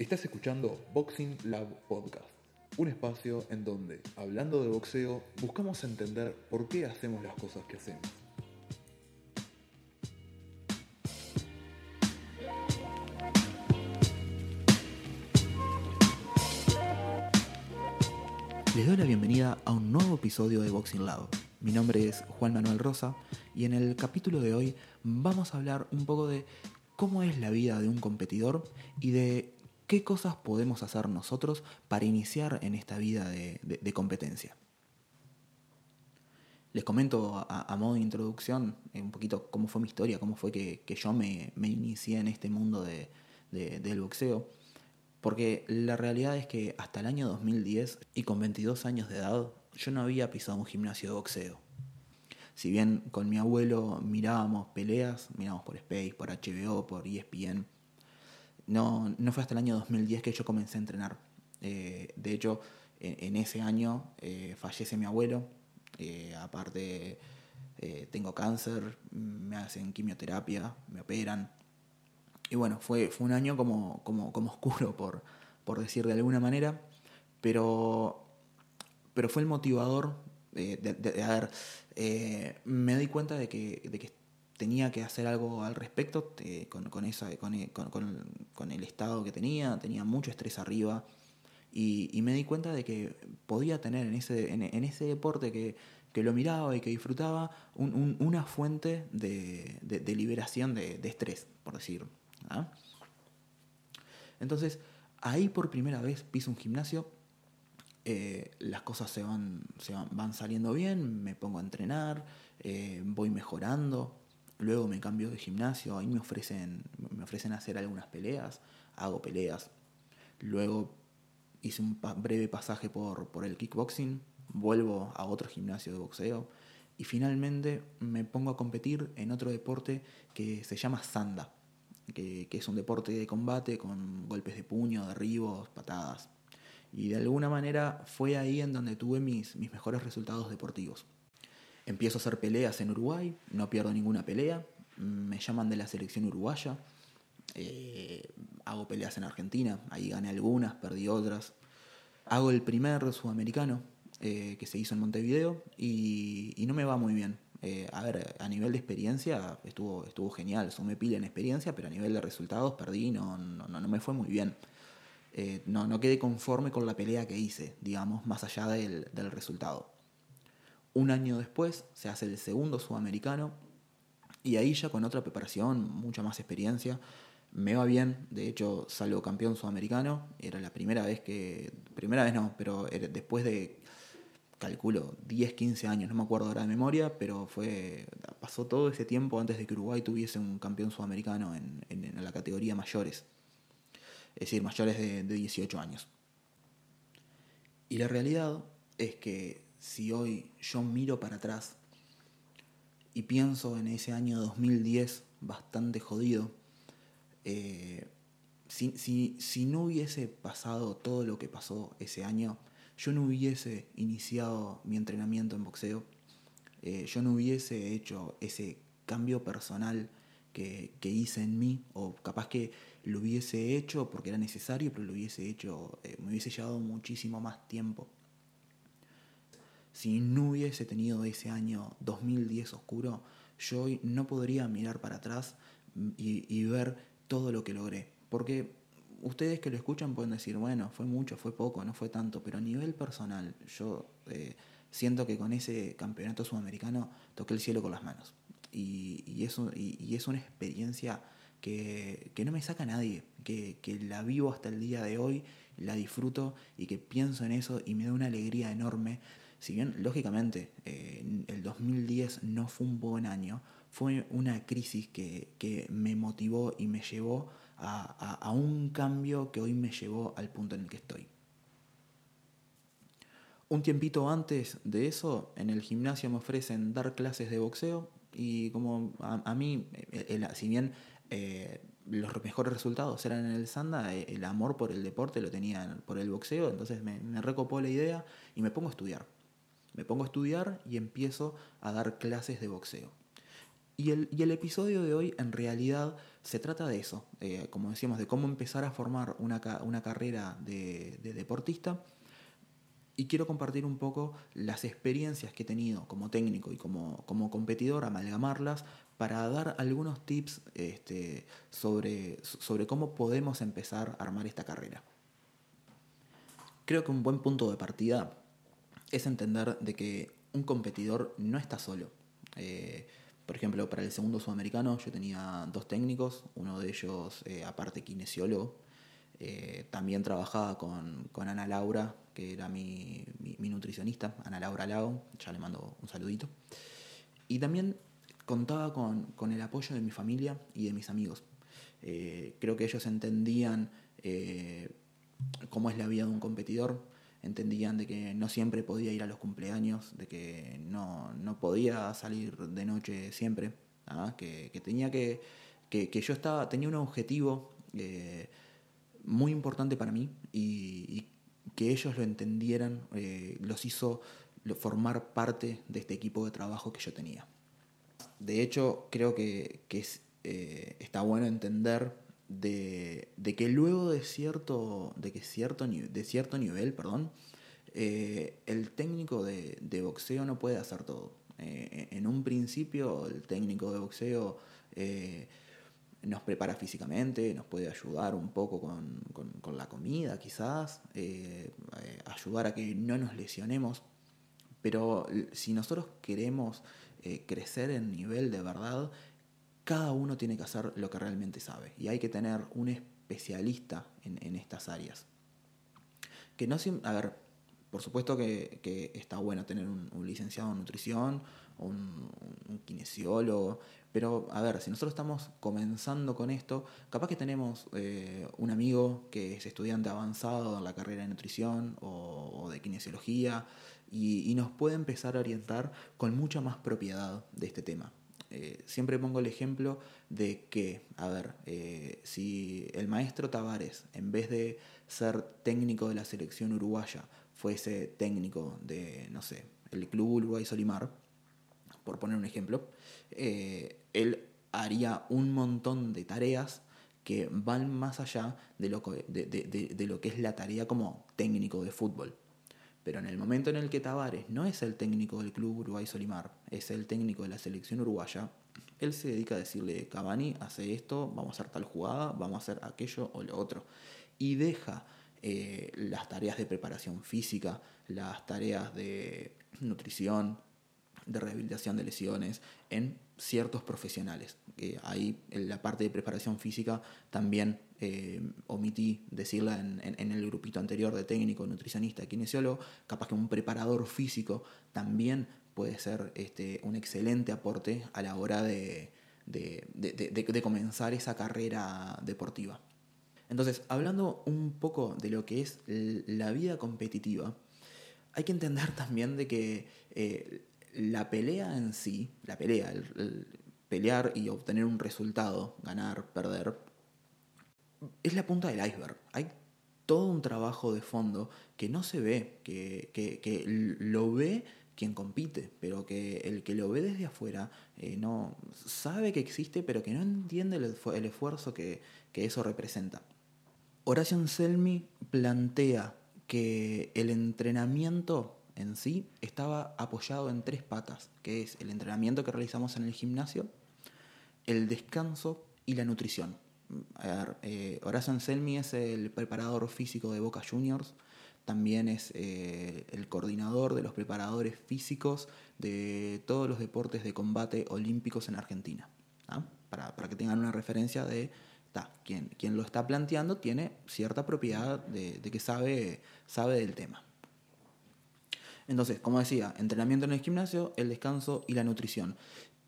Estás escuchando Boxing Lab Podcast, un espacio en donde, hablando de boxeo, buscamos entender por qué hacemos las cosas que hacemos. Les doy la bienvenida a un nuevo episodio de Boxing Lab. Mi nombre es Juan Manuel Rosa y en el capítulo de hoy vamos a hablar un poco de cómo es la vida de un competidor y de qué cosas podemos hacer nosotros para iniciar en esta vida de, competencia. Les comento a, modo de introducción eh, un poquito cómo fue mi historia, cómo fue que, yo me, inicié en este mundo del boxeo. Porque la realidad es que hasta el año 2010 y con 22 años de edad yo no había pisado un gimnasio de boxeo. Si bien con mi abuelo mirábamos peleas, mirábamos por Space, por HBO, por ESPN, no, no fue hasta el año 2010 que yo comencé a entrenar. Eh, de hecho, en, ese año eh, fallece mi abuelo, eh, aparte tengo cáncer, me hacen quimioterapia, me operan, y bueno, fue, fue un año como, como, como oscuro, por, por decir de alguna manera, pero, pero fue el motivador de, de, a ver, me di cuenta de que tenía que hacer algo al respecto con, con, esa, con, con, con, el estado que tenía, tenía mucho estrés arriba y, me di cuenta de que podía tener en ese, en, ese deporte que, que, lo miraba y que disfrutaba un, un, una fuente de, de liberación de, estrés, por decirlo. ¿ah? Entonces, ahí por primera vez piso un gimnasio, eh, las cosas se, van, se van, saliendo bien, me pongo a entrenar, eh, voy mejorando, luego me cambio de gimnasio, ahí me ofrecen, me ofrecen hacer algunas peleas, hago peleas, luego hice un breve pasaje por, por el kickboxing, vuelvo a otro gimnasio de boxeo y finalmente me pongo a competir en otro deporte que se llama Sanda que, es un deporte de combate con golpes de puño, derribos, patadas. Y de alguna manera fue ahí en donde tuve mis, mis mejores resultados deportivos. Empiezo a hacer peleas en Uruguay, no pierdo ninguna pelea, me llaman de la selección uruguaya, eh, hago peleas en Argentina, ahí gané algunas, perdí otras. Hago el primer sudamericano eh, que se hizo en Montevideo y, no me va muy bien. Eh, a ver, a nivel de experiencia estuvo, estuvo genial, sumé pila en experiencia, pero a nivel de resultados perdí, no, no, no me fue muy bien. No, no quedé conforme con la pelea que hice, digamos, más allá del, del resultado. Un año después se hace el segundo sudamericano y ahí ya con otra preparación, mucha más experiencia, me va bien, de hecho salgo campeón sudamericano, era la primera vez que, primera vez no, pero después de calculo, 10, 15 años, no me acuerdo ahora de memoria, pero fue pasó todo ese tiempo antes de que Uruguay tuviese un campeón sudamericano en, la categoría mayores, es decir, mayores de, de 18 años. Y la realidad es que si hoy yo miro para atrás y pienso en ese año 2010 bastante jodido, eh, si, si, si, no hubiese pasado todo lo que pasó ese año, yo no hubiese iniciado mi entrenamiento en boxeo, eh, yo no hubiese hecho ese cambio personal que, hice en mí, o capaz que lo hubiese hecho porque era necesario, pero lo hubiese hecho, eh, me hubiese llevado muchísimo más tiempo. Si no hubiese tenido ese año 2010 oscuro, yo hoy no podría mirar para atrás y, ver todo lo que logré. Porque ustedes que lo escuchan pueden decir, bueno, fue mucho, fue poco, no fue tanto, pero a nivel personal, yo eh, siento que con ese campeonato sudamericano toqué el cielo con las manos. Y, y, eso, y, es una experiencia que, que, no me saca nadie, que, que, la vivo hasta el día de hoy, la disfruto y que pienso en eso y me da una alegría enorme. Si bien, lógicamente, eh, el 2010 no fue un buen año, fue una crisis que, que me motivó y me llevó a, un cambio que hoy me llevó al punto en el que estoy. Un tiempito antes de eso, en el gimnasio me ofrecen dar clases de boxeo y como a, mí, si bien eh, los mejores resultados eran en el Sanda, eh, el amor por el deporte lo tenía por el boxeo, entonces me recopó la idea y me pongo a estudiar. Me pongo a estudiar y empiezo a dar clases de boxeo. Y el, y el episodio de hoy en realidad se trata de eso, eh, como decíamos, de cómo empezar a formar una, una carrera de, deportista. Y quiero compartir un poco las experiencias que he tenido como técnico y como, como competidor, amalgamarlas para dar algunos tips este, sobre, sobre cómo podemos empezar a armar esta carrera. Creo que un buen punto de partida es entender de que un competidor no está solo. Eh, por ejemplo, para el segundo sudamericano yo tenía dos técnicos, uno de ellos eh, aparte kinesiólogo. Eh, también trabajaba con, Ana Laura, que era mi, nutricionista, Ana Laura Lago, ya le mando un saludito. Y también contaba con, el apoyo de mi familia y de mis amigos. Creo que ellos entendían cómo es la vida de un competidor, entendían de que no siempre podía ir a los cumpleaños, de que no, podía salir de noche siempre, ¿ah? que, tenía que, que, yo estaba, tenía un objetivo eh, muy importante para mí y, que ellos lo entendieran eh, los hizo formar parte de este equipo de trabajo que yo tenía. De hecho, creo que, es, eh, está bueno entender de, que luego de cierto, de que cierto, de cierto nivel, perdón, eh, el técnico de, boxeo no puede hacer todo. Eh, en un principio el técnico de boxeo eh, nos prepara físicamente, nos puede ayudar un poco con, con la comida quizás, ayudar a que no nos lesionemos, pero si nosotros queremos crecer en nivel de verdad, cada uno tiene que hacer lo que realmente sabe y hay que tener un especialista en, estas áreas. Que no a ver, por supuesto que, está bueno tener un, licenciado en nutrición, un, un, kinesiólogo, pero a ver, si nosotros estamos comenzando con esto, capaz que tenemos eh, un amigo que es estudiante avanzado en la carrera de nutrición o, de kinesiología y, nos puede empezar a orientar con mucha más propiedad de este tema. Eh, siempre pongo el ejemplo de que, a ver, eh, si el maestro Tavares, en vez de ser técnico de la selección uruguaya, fuese técnico de, no sé, el Club Uruguay Solimar, por poner un ejemplo, eh, él haría un montón de tareas que van más allá de lo, de lo que es la tarea como técnico de fútbol. Pero en el momento en el que Tavares no es el técnico del club Uruguay Solimar, es el técnico de la selección uruguaya, él se dedica a decirle, Cavani, hace esto, vamos a hacer tal jugada, vamos a hacer aquello o lo otro. Y deja eh, las tareas de preparación física, las tareas de nutrición, de rehabilitación de lesiones en ciertos profesionales. ahí en la parte de preparación física también eh, omití decirla en, el grupito anterior de técnico, nutricionista, kinesiólogo, capaz que un preparador físico también puede ser este, un excelente aporte a la hora de, de comenzar esa carrera deportiva. Entonces, hablando un poco de lo que es la vida competitiva, hay que entender también de que eh, la pelea en sí, la pelea, el, pelear y obtener un resultado, ganar, perder, es la punta del iceberg. Hay todo un trabajo de fondo que no se ve, que, lo ve quien compite, pero que el que lo ve desde afuera eh, no sabe que existe, pero que no entiende el, esfuerzo que, eso representa. Horacio Anselmi plantea que el entrenamiento en sí estaba apoyado en tres patas, que es el entrenamiento que realizamos en el gimnasio, el descanso y la nutrición. Eh, Horacio Anselmi es el preparador físico de Boca Juniors, también es eh, el coordinador de los preparadores físicos de todos los deportes de combate olímpicos en Argentina. ¿ah? Para, que tengan una referencia de quien, lo está planteando tiene cierta propiedad de, que sabe, sabe del tema. Entonces, como decía, entrenamiento en el gimnasio, el descanso y la nutrición.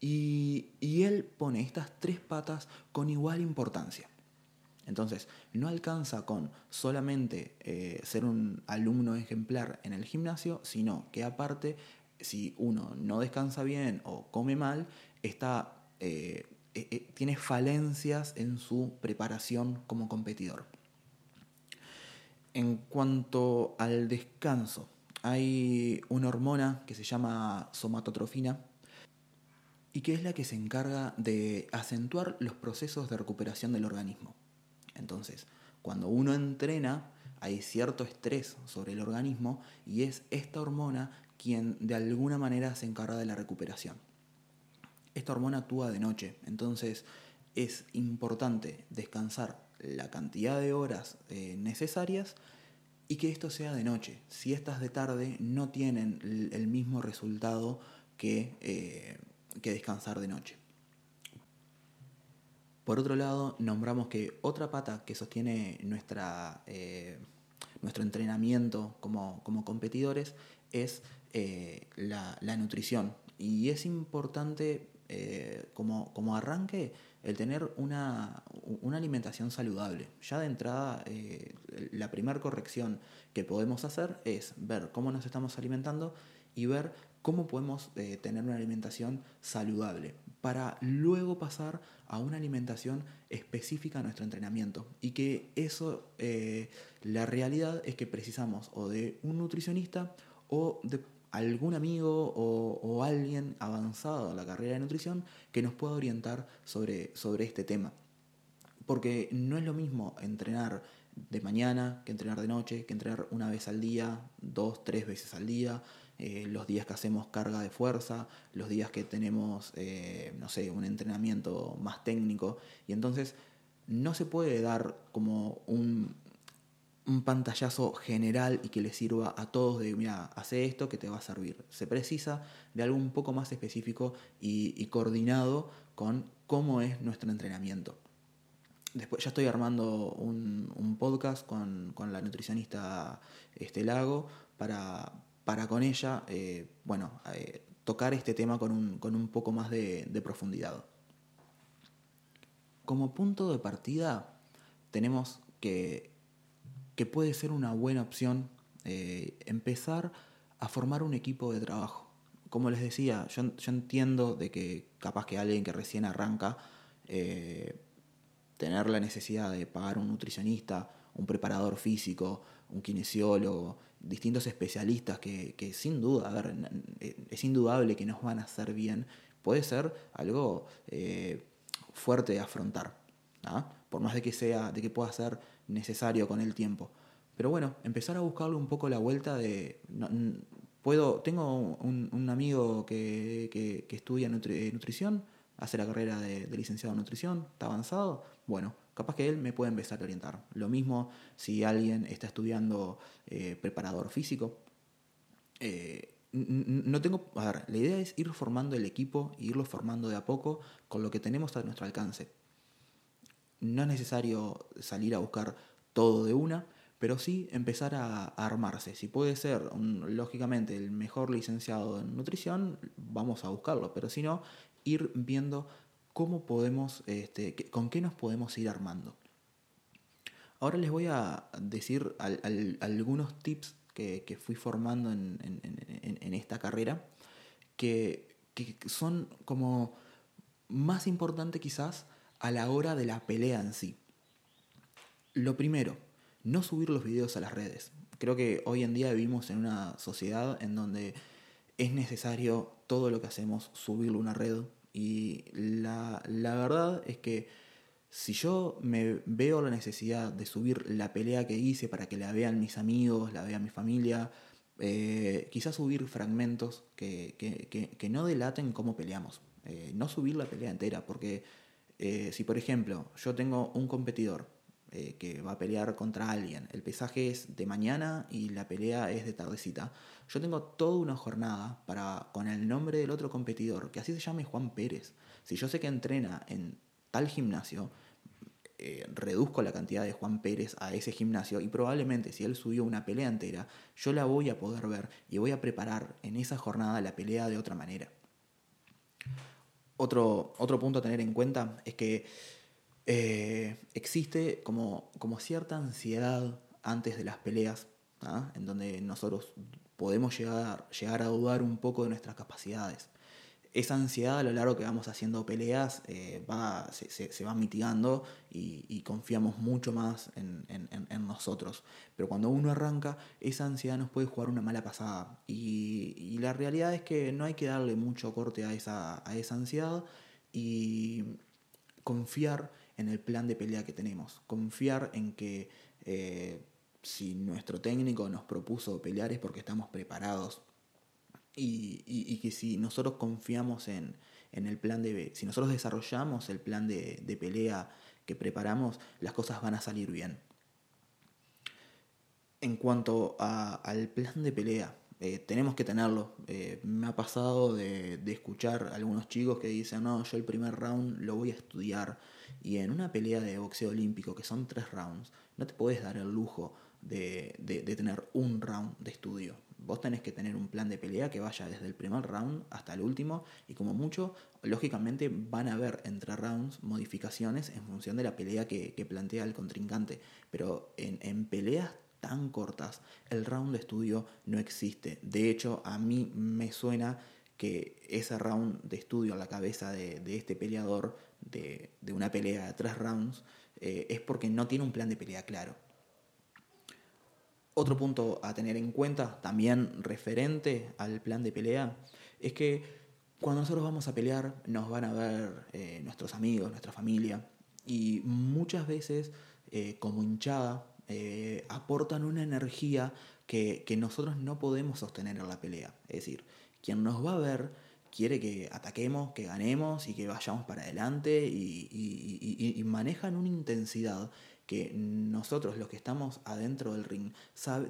Y, él pone estas tres patas con igual importancia. Entonces, no alcanza con solamente eh, ser un alumno ejemplar en el gimnasio, sino que aparte, si uno no descansa bien o come mal, está eh, eh, tiene falencias en su preparación como competidor. En cuanto al descanso, hay una hormona que se llama somatotrofina y que es la que se encarga de acentuar los procesos de recuperación del organismo. Entonces, cuando uno entrena, hay cierto estrés sobre el organismo y es esta hormona quien de alguna manera se encarga de la recuperación. Esta hormona actúa de noche, entonces es importante descansar la cantidad de horas eh, necesarias y que esto sea de noche. Si estas de tarde no tienen el mismo resultado que, eh, que descansar de noche. Por otro lado, nombramos que otra pata que sostiene nuestra, eh, nuestro entrenamiento como, competidores es la, la, nutrición. Y es importante como, como arranque el tener una, alimentación saludable. Ya de entrada, eh, la primera corrección que podemos hacer es ver cómo nos estamos alimentando y ver cómo podemos eh, tener una alimentación saludable para luego pasar a una alimentación específica a nuestro entrenamiento. Y que eso, eh, la realidad es que precisamos o de un nutricionista o de algún amigo o, alguien avanzado en la carrera de nutrición que nos pueda orientar sobre, sobre este tema. Porque no es lo mismo entrenar de mañana que entrenar de noche, que entrenar una vez al día, dos, tres veces al día, eh, los días que hacemos carga de fuerza, los días que tenemos, eh, no sé, un entrenamiento más técnico. Y entonces no se puede dar como un, un pantallazo general y que le sirva a todos de, mira, hace esto que te va a servir. Se precisa de algo un poco más específico y, coordinado con cómo es nuestro entrenamiento. Después ya estoy armando un, podcast con, la nutricionista este, Lago para, para con ella, eh, bueno, eh, tocar este tema con un, poco más de profundidad. Como punto de partida tenemos que puede ser una buena opción eh, empezar a formar un equipo de trabajo. Como les decía, yo, entiendo de que capaz que alguien que recién arranca, eh, tener la necesidad de pagar un nutricionista, un preparador físico, un kinesiólogo, distintos especialistas que, sin duda, ver, es indudable que nos van a hacer bien, puede ser algo eh, fuerte de afrontar. Por más de que sea, de que pueda ser necesario con el tiempo. Pero bueno, empezar a buscarle un poco la vuelta de... puedo, tengo un, amigo que, estudia eh, nutrición, hace la carrera de, licenciado en nutrición, está avanzado. Bueno, capaz que él me puede empezar a orientar. Lo mismo si alguien está estudiando eh, preparador físico. Eh, no tengo. A ver, la idea es ir formando el equipo e irlo formando de a poco con lo que tenemos a nuestro alcance. No es necesario salir a buscar todo de una, pero sí empezar a, armarse. Si puede ser, lógicamente, el mejor licenciado en nutrición, vamos a buscarlo, pero si no, ir viendo cómo podemos, este, con qué nos podemos ir armando. Ahora les voy a decir algunos tips que, fui formando en, esta carrera, que, que son como más importante quizás a la hora de la pelea en sí. Lo primero, no subir los videos a las redes. Creo que hoy en día vivimos en una sociedad en donde es necesario todo lo que hacemos subirlo a una red. Y la, verdad es que si yo me veo la necesidad de subir la pelea que hice para que la vean mis amigos, la vea mi familia, eh, quizás subir fragmentos que, no delaten cómo peleamos. Eh, no subir la pelea entera, porque eh, si por ejemplo yo tengo un competidor eh, que va a pelear contra alguien, el pesaje es de mañana y la pelea es de tardecita, yo tengo toda una jornada para con el nombre del otro competidor, que así se llame Juan Pérez. Si yo sé que entrena en tal gimnasio, eh, reduzco la cantidad de Juan Pérez a ese gimnasio y probablemente si él subió una pelea entera, yo la voy a poder ver y voy a preparar en esa jornada la pelea de otra manera. Otro, otro punto a tener en cuenta es que eh, existe como, como, cierta ansiedad antes de las peleas, ¿ah? en donde nosotros podemos llegar, llegar a dudar un poco de nuestras capacidades. Esa ansiedad a lo largo que vamos haciendo peleas eh, va, se, va mitigando y, confiamos mucho más en, nosotros. Pero cuando uno arranca, esa ansiedad nos puede jugar una mala pasada. Y, la realidad es que no hay que darle mucho corte a esa, a esa ansiedad y confiar en el plan de pelea que tenemos. Confiar en que eh, si nuestro técnico nos propuso pelear es porque estamos preparados y, que si nosotros confiamos en, el plan de... Si nosotros desarrollamos el plan de, pelea que preparamos, las cosas van a salir bien. En cuanto al plan de pelea, eh, tenemos que tenerlo. Eh, me ha pasado de, de, escuchar a algunos chicos que dicen, no, yo el primer round lo voy a estudiar. Y en una pelea de boxeo olímpico, que son tres rounds, no te puedes dar el lujo de, tener un round de estudio. Vos tenés que tener un plan de pelea que vaya desde el primer round hasta el último y como mucho, lógicamente van a haber entre rounds modificaciones en función de la pelea que, plantea el contrincante. Pero en, peleas tan cortas, el round de estudio no existe. De hecho, a mí me suena que ese round de estudio a la cabeza de, este peleador, de, una pelea de tres rounds, eh, es porque no tiene un plan de pelea claro. Otro punto a tener en cuenta, también referente al plan de pelea, es que cuando nosotros vamos a pelear nos van a ver eh, nuestros amigos, nuestra familia, y muchas veces eh, como hinchada eh, aportan una energía que, nosotros no podemos sostener en la pelea. Es decir, quien nos va a ver quiere que ataquemos, que ganemos y que vayamos para adelante y manejan una intensidad que nosotros los que estamos adentro del ring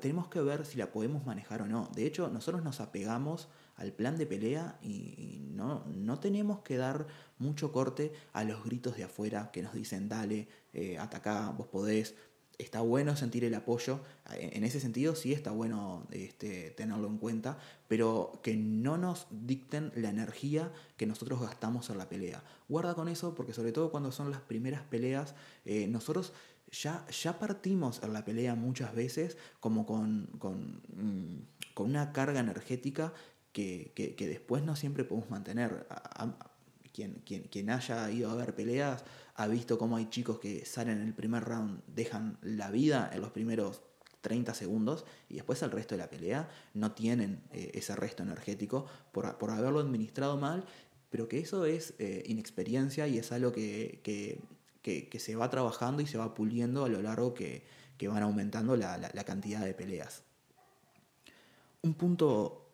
tenemos que ver si la podemos manejar o no. De hecho, nosotros nos apegamos al plan de pelea y, no, no, tenemos que dar mucho corte a los gritos de afuera que nos dicen dale, eh, atacá, vos podés. Está bueno sentir el apoyo, en ese sentido sí está bueno este, tenerlo en cuenta, pero que no nos dicten la energía que nosotros gastamos en la pelea. Guarda con eso porque sobre todo cuando son las primeras peleas, eh, nosotros ya, ya partimos en la pelea muchas veces como con, con, mm, una carga energética que, después no siempre podemos mantener. quien, quien, quien, haya ido a ver peleas ha visto cómo hay chicos que salen en el primer round, dejan la vida en los primeros 30 segundos y después el resto de la pelea no tienen eh, ese resto energético por, haberlo administrado mal, pero que eso es eh, inexperiencia y es algo que, que, se va trabajando y se va puliendo a lo largo que, van aumentando la, cantidad de peleas. Un punto,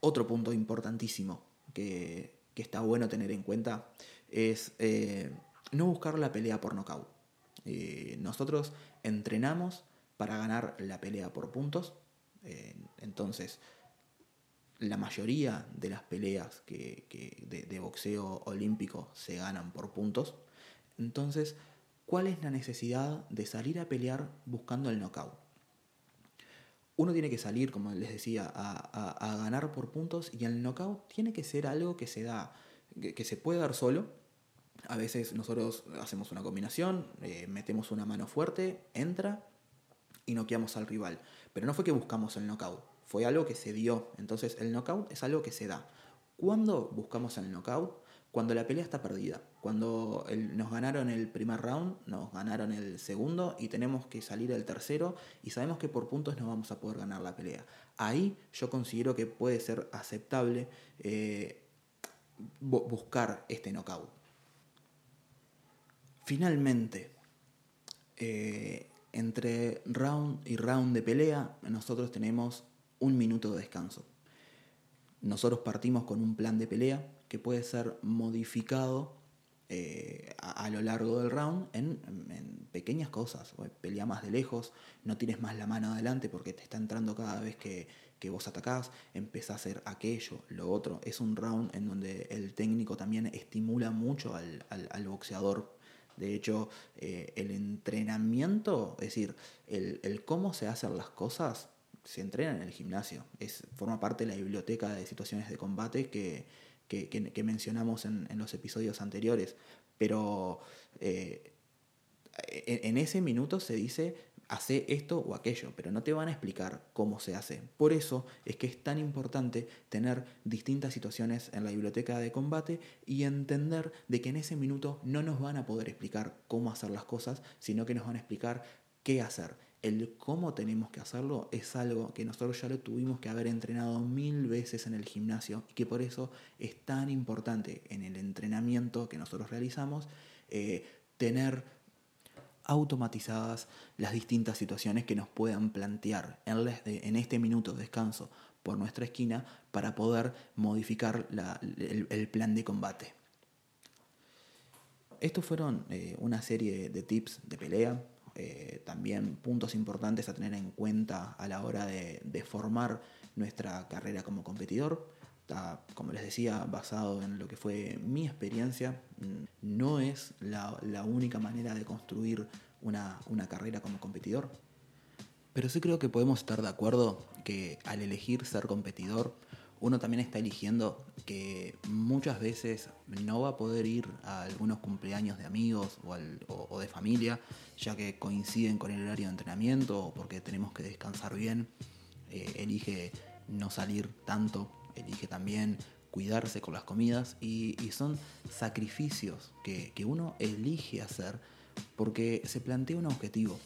otro punto importantísimo que, está bueno tener en cuenta es eh, no buscar la pelea por nocaut. Eh, nosotros entrenamos para ganar la pelea por puntos. Eh, entonces, la mayoría de las peleas que, de, boxeo olímpico se ganan por puntos. Entonces, ¿cuál es la necesidad de salir a pelear buscando el knockout? Uno tiene que salir, como les decía, a, ganar por puntos y el knockout tiene que ser algo que se da, que, se puede dar solo. A veces nosotros hacemos una combinación, eh, metemos una mano fuerte, entra y noqueamos al rival. Pero no fue que buscamos el knockout, fue algo que se dio. Entonces el knockout es algo que se da. ¿Cuándo buscamos el knockout? Cuando la pelea está perdida, cuando nos ganaron el primer round, nos ganaron el segundo y tenemos que salir al tercero y sabemos que por puntos no vamos a poder ganar la pelea. Ahí yo considero que puede ser aceptable eh, buscar este knockout. Finalmente, eh, entre round y round de pelea, nosotros tenemos un minuto de descanso. Nosotros partimos con un plan de pelea que puede ser modificado eh, a, lo largo del round en, pequeñas cosas. Pelea más de lejos, no tienes más la mano adelante porque te está entrando cada vez que, vos atacás, empezás a hacer aquello, lo otro. Es un round en donde el técnico también estimula mucho al, boxeador. De hecho, eh, el entrenamiento, es decir, el, el cómo se hacen las cosas, se entrena en el gimnasio. Es, forma parte de la biblioteca de situaciones de combate que, que, mencionamos en, los episodios anteriores. Pero eh, en, ese minuto se dice hace esto o aquello, pero no te van a explicar cómo se hace. Por eso es que es tan importante tener distintas situaciones en la biblioteca de combate y entender de que en ese minuto no nos van a poder explicar cómo hacer las cosas, sino que nos van a explicar qué hacer. El cómo tenemos que hacerlo es algo que nosotros ya lo tuvimos que haber entrenado mil veces en el gimnasio y que por eso es tan importante en el entrenamiento que nosotros realizamos eh, tener automatizadas las distintas situaciones que nos puedan plantear en, este minuto de descanso por nuestra esquina para poder modificar el, plan de combate. Estos fueron eh, una serie de tips de pelea, eh, también puntos importantes a tener en cuenta a la hora de, formar nuestra carrera como competidor. Como les decía, basado en lo que fue mi experiencia. No es la, única manera de construir una, una carrera como competidor. Pero sí creo que podemos estar de acuerdo que al elegir ser competidor, uno también está eligiendo que muchas veces no va a poder ir a algunos cumpleaños de amigos o, de familia, ya que coinciden con el horario de entrenamiento o porque tenemos que descansar bien. Eh, elige no salir tanto, elige también cuidarse con las comidas y, son sacrificios que, que uno elige hacer porque se plantea un objetivo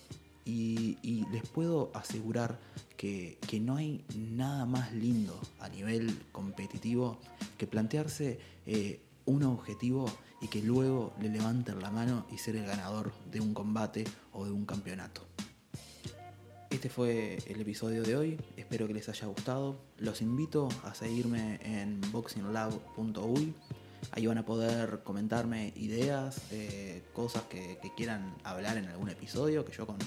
y, les puedo asegurar que, no hay nada más lindo a nivel competitivo que plantearse eh, un objetivo y que luego le levanten la mano y ser el ganador de un combate o de un campeonato. Este fue el episodio de hoy, espero que les haya gustado. Los invito a seguirme en boxinglab.uy Ahí van a poder comentarme ideas, eh, cosas que, quieran hablar en algún episodio, que yo con,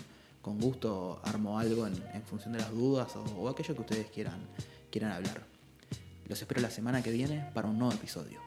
gusto armo algo en, función de las dudas o, aquello que ustedes quieran, quieran hablar. Los espero la semana que viene para un nuevo episodio.